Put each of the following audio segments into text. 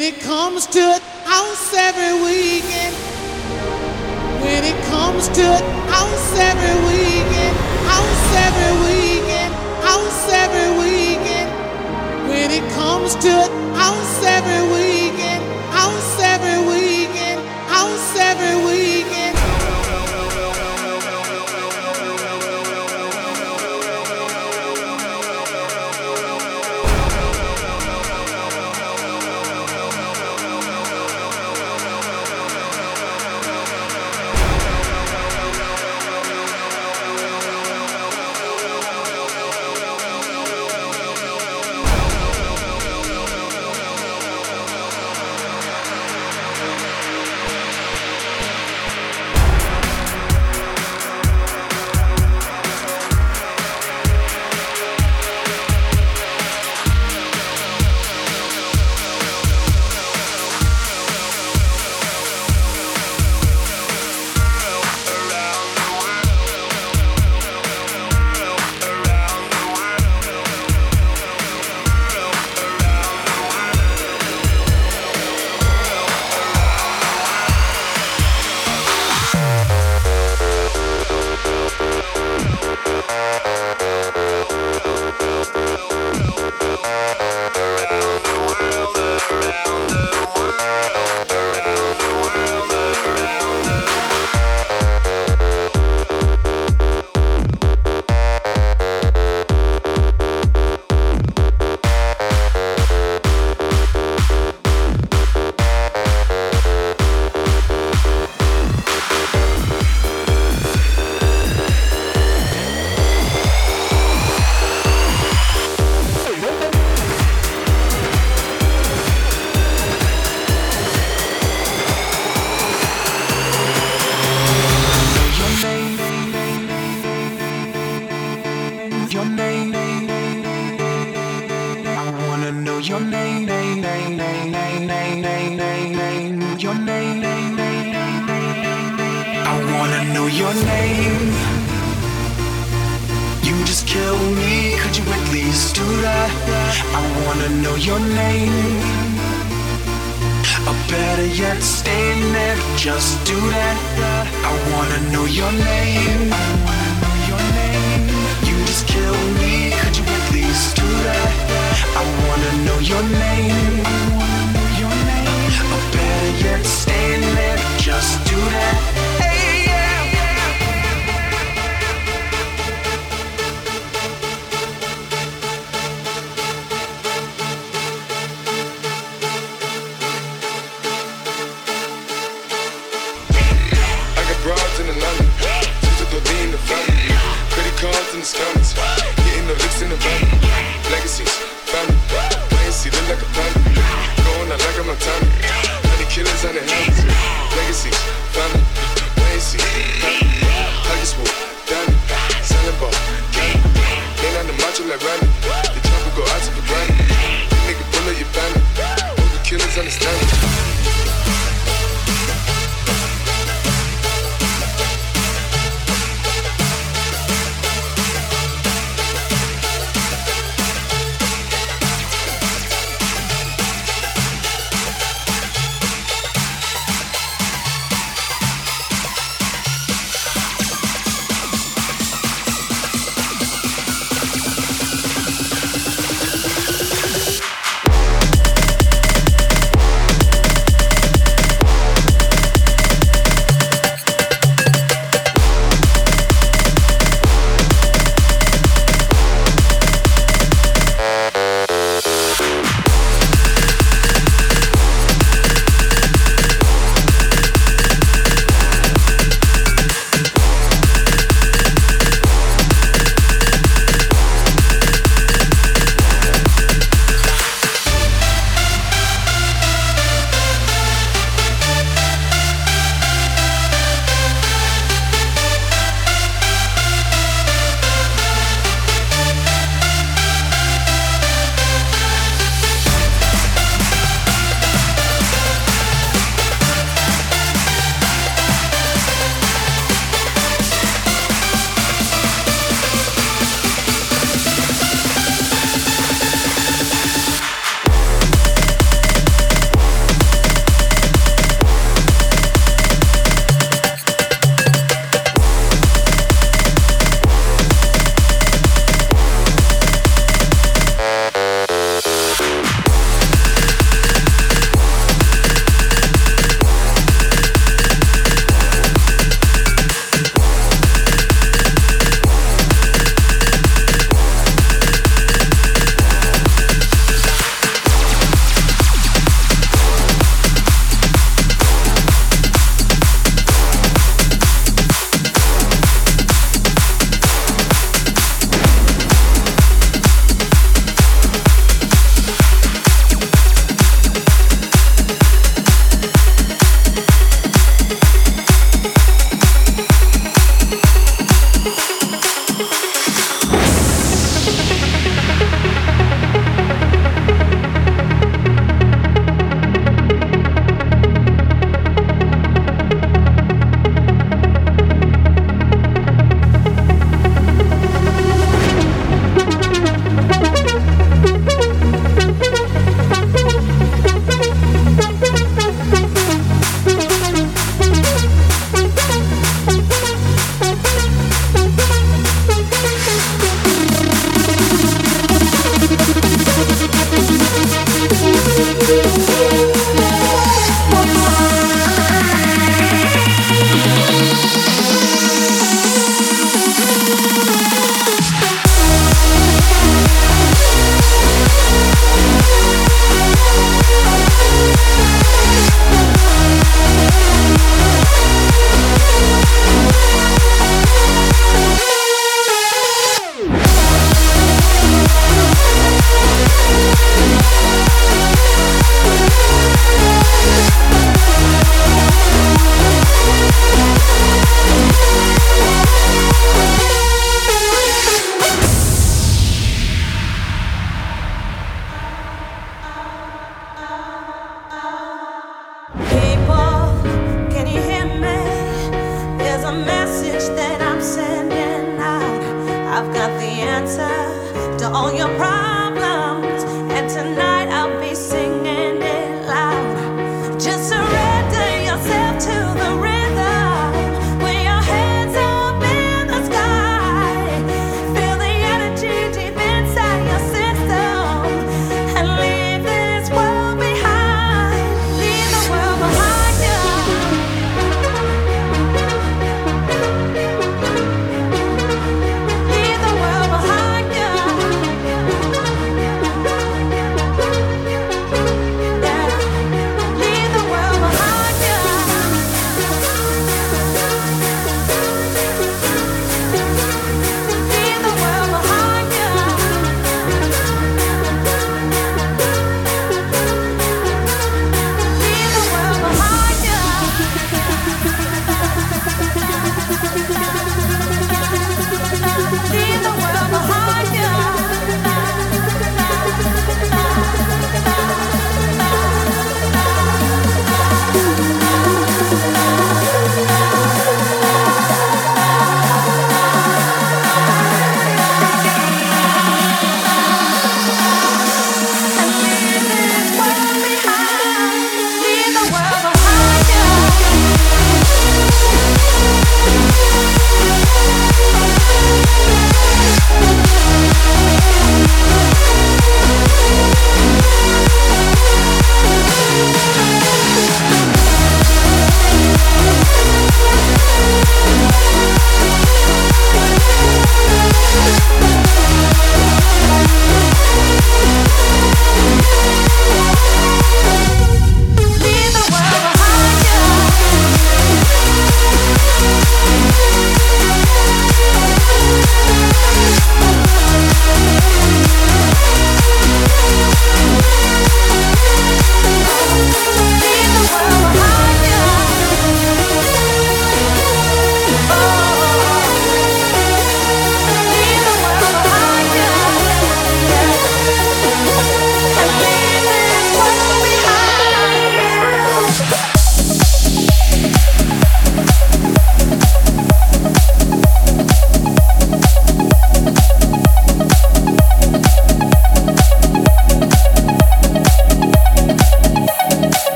When it comes to house every weekend. When it comes to house every weekend. House every weekend. House every weekend. When it comes to house every weekend.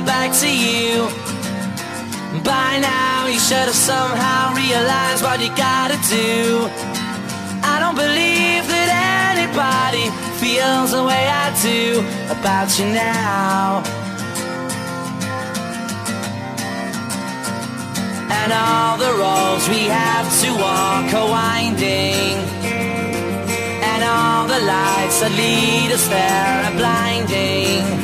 Back to you. By now, you should have somehow realized what you gotta do. I don't believe that anybody feels the way I do about you now. And all the roads we have to walk are winding. And all the lights that lead us there are blinding.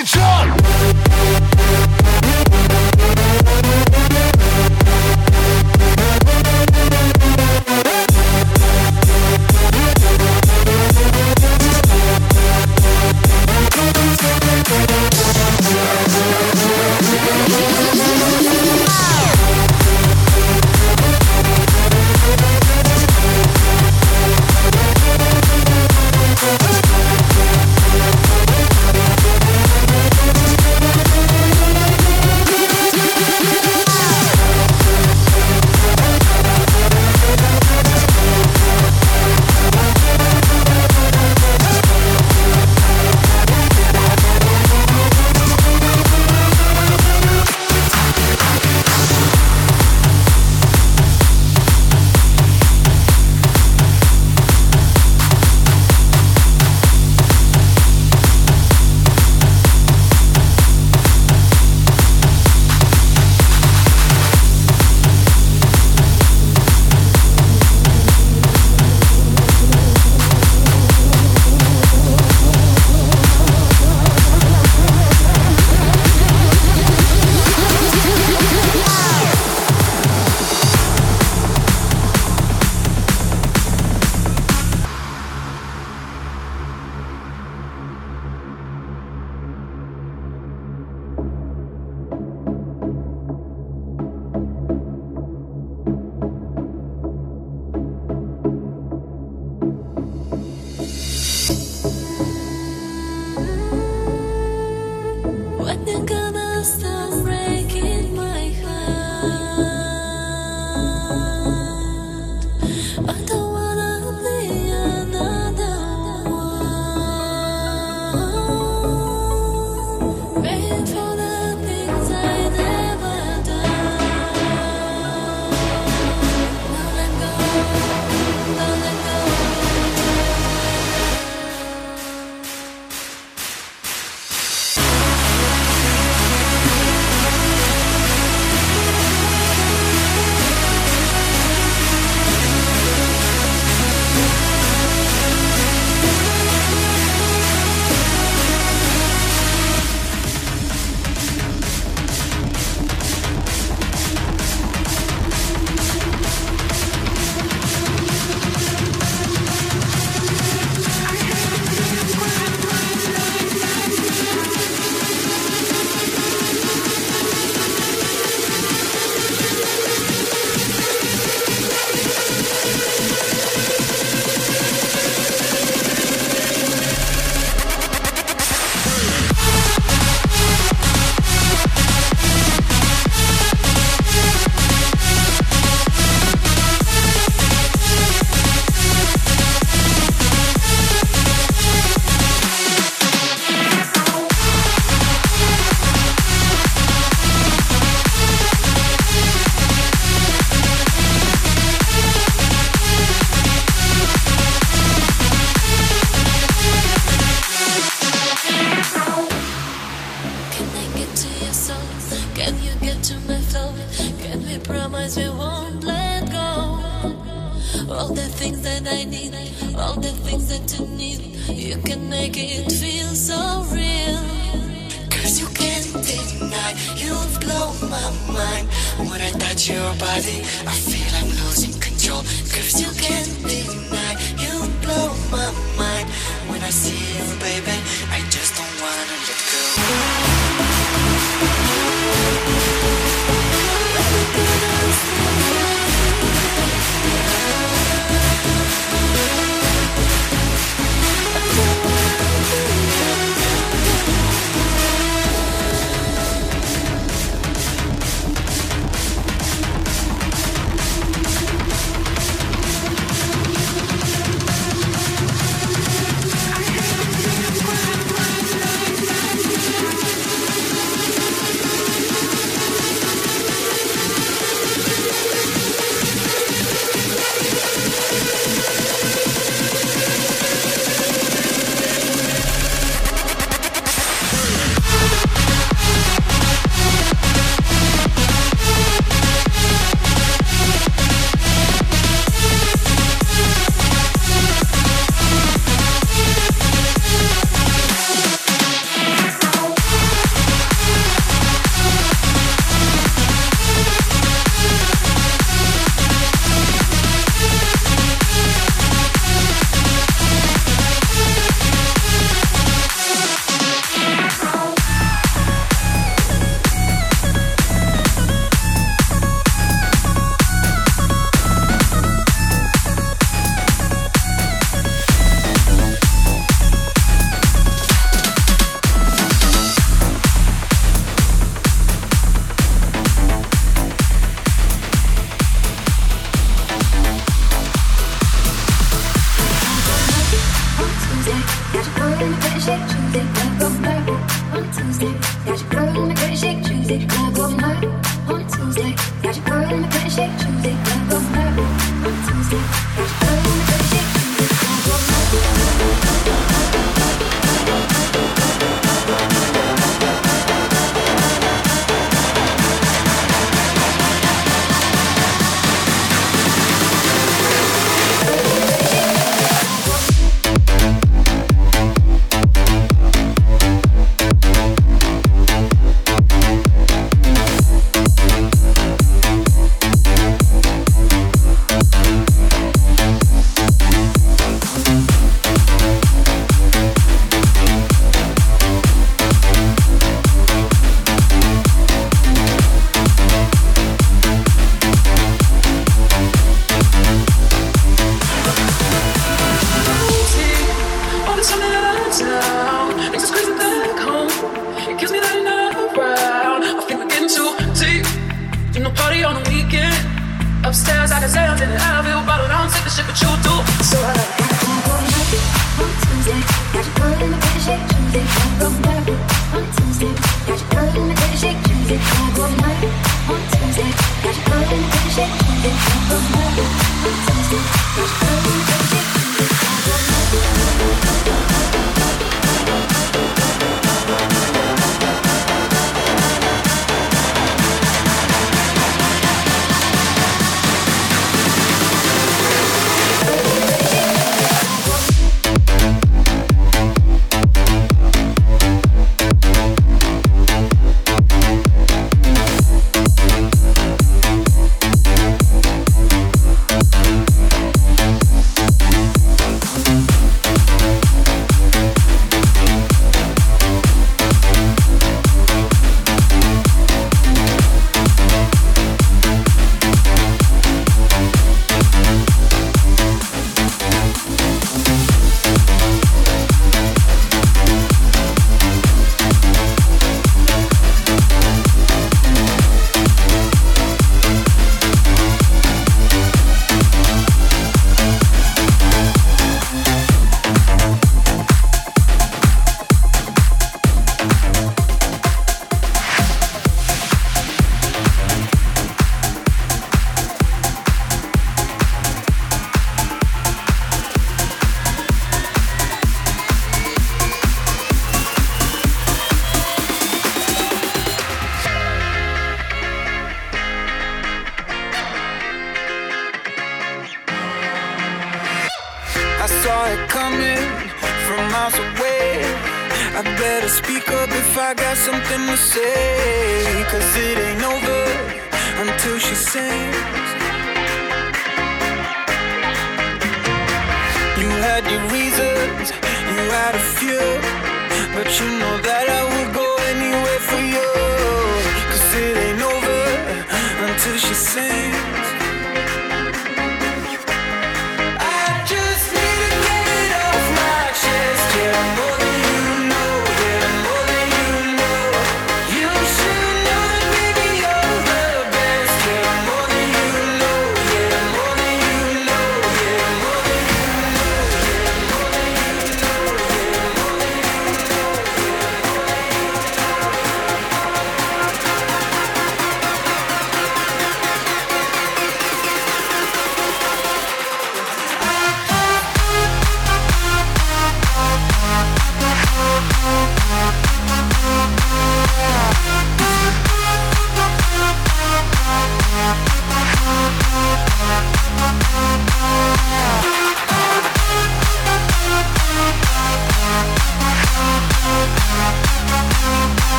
Everybody fucking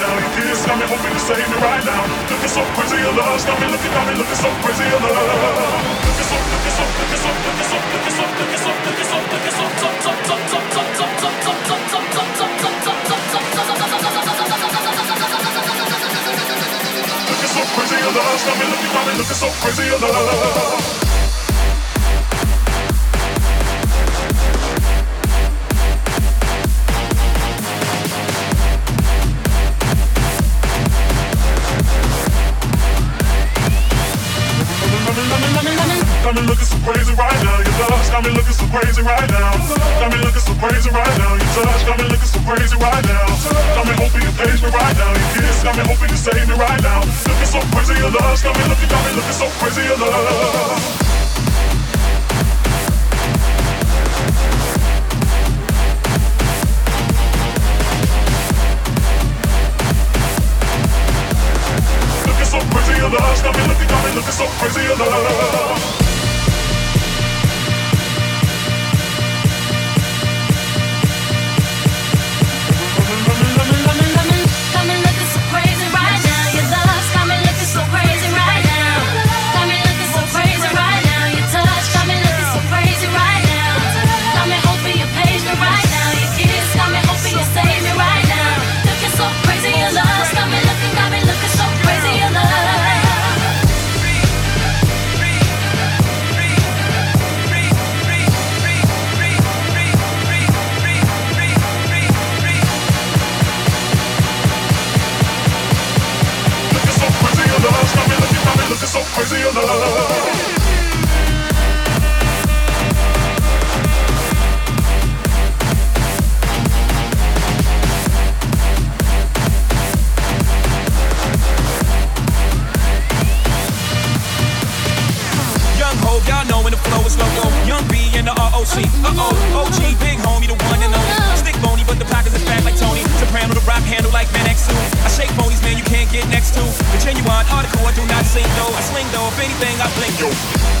now. It's got me hoping to save me right now. Looking so crazy, your love's got me looking, got me looking so crazy, your love. Looking so, looking so, looking so, looking so, looking so, looking so, looking so, looking so, so, so, so, so, so, so, so, so, so, so, so, so, so crazy your love, got me looking, got me looking so crazy your love. Looking so crazy right now. Your love's got me looking so crazy right now. Got me looking so crazy right now. Your touch got me looking so crazy right now. Got me hoping you page me right now. Your kiss got me hoping you save me right now. Looking so crazy, your love's got me looking, got me looking so crazy, your love. so crazy, your love. Got me looking, got me looking so crazy, your love. OC. Uh oh, OG, big homie, the one and only. Stick bony, but the pockets is fat like Tony. Soprano, the rap handle like Van X2. I shake bonies, man, you can't get next to. The genuine article, I do not sing though. I sling though, if anything, I blink yo.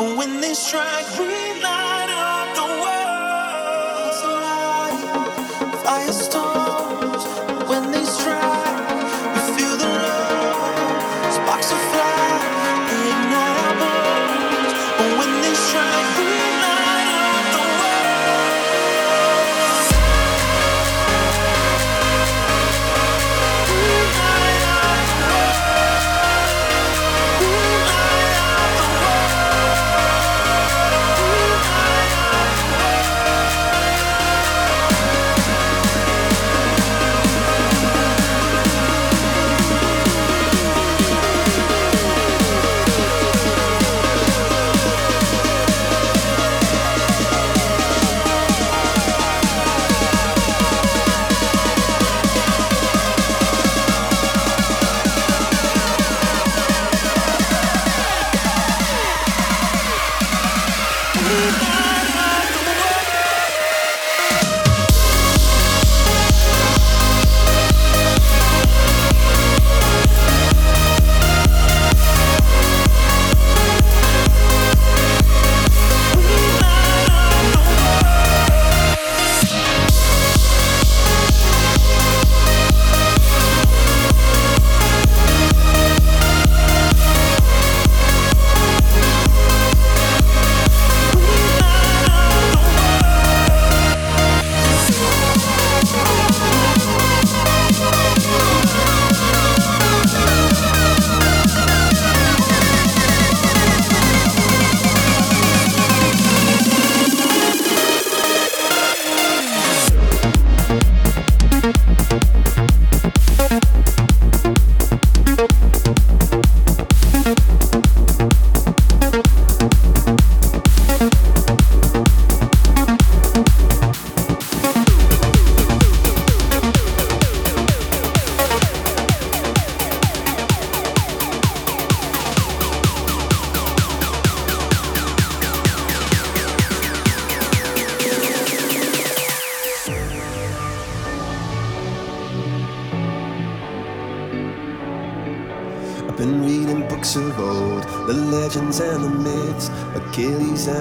When they strike, we light up the world. Firestorms.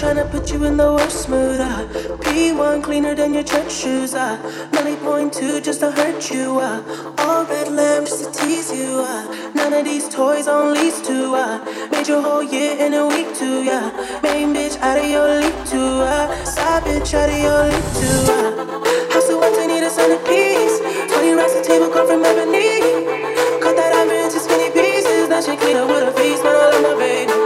trying to put you in the worst mood. Uh. P1 cleaner than your church shoes. Uh. Melly point two just to hurt you. Uh. All red lamps just to tease you. Uh. None of these toys on lease to. Uh. Made your whole year in a week too. Yeah. Main bitch out of your league too. Uh. Side bitch out of your league too. Uh. House of what need a centerpiece. 20 racks a table come from ebony. Cut that ivory into skinny pieces. Now she clean up with her face, but I love my baby.